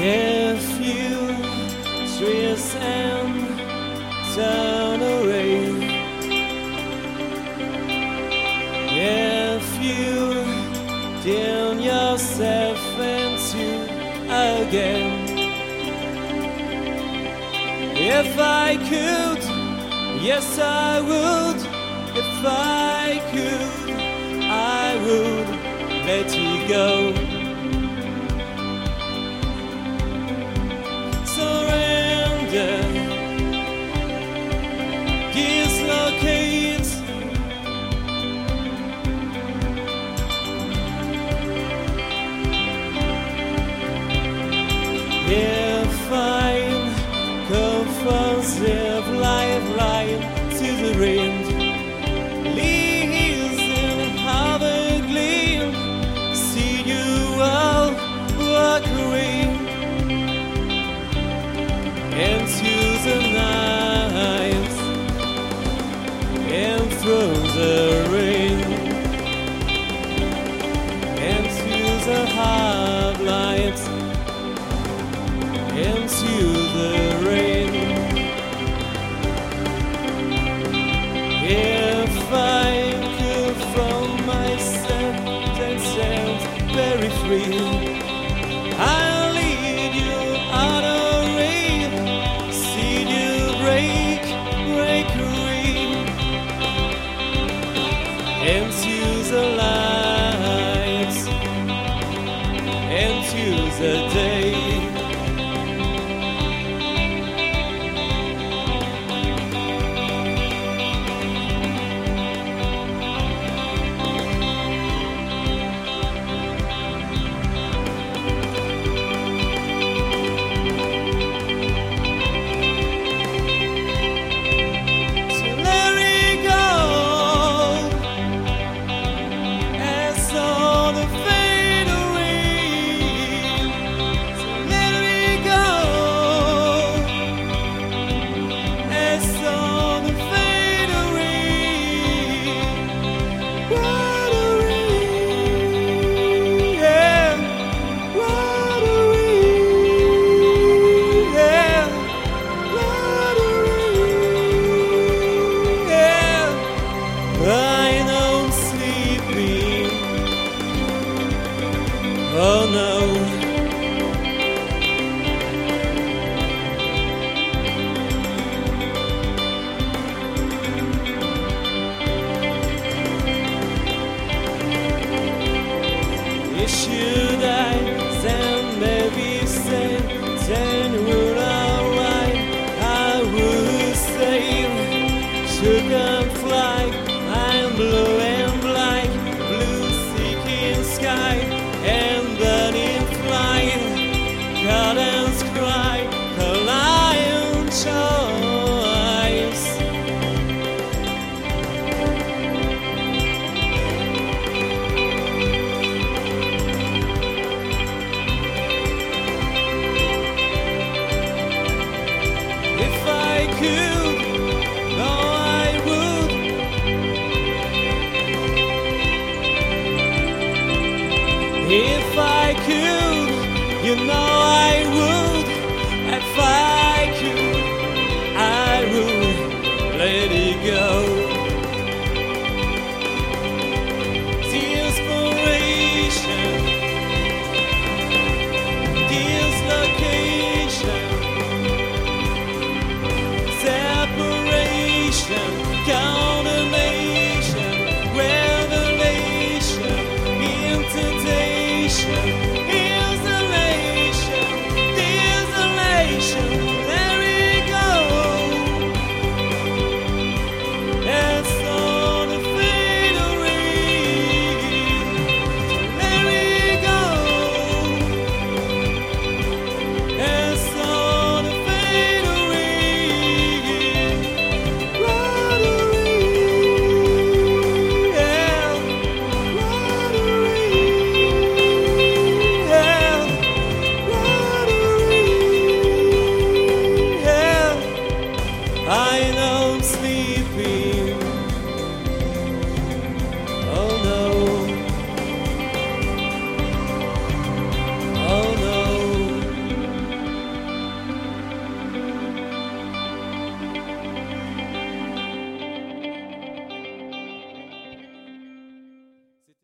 If you twist and turn away, if you turn yourself into again, if I could, yes I would, if I could, I would let you go. Yeah. against you you die. If I could, you know I would. I'd fight.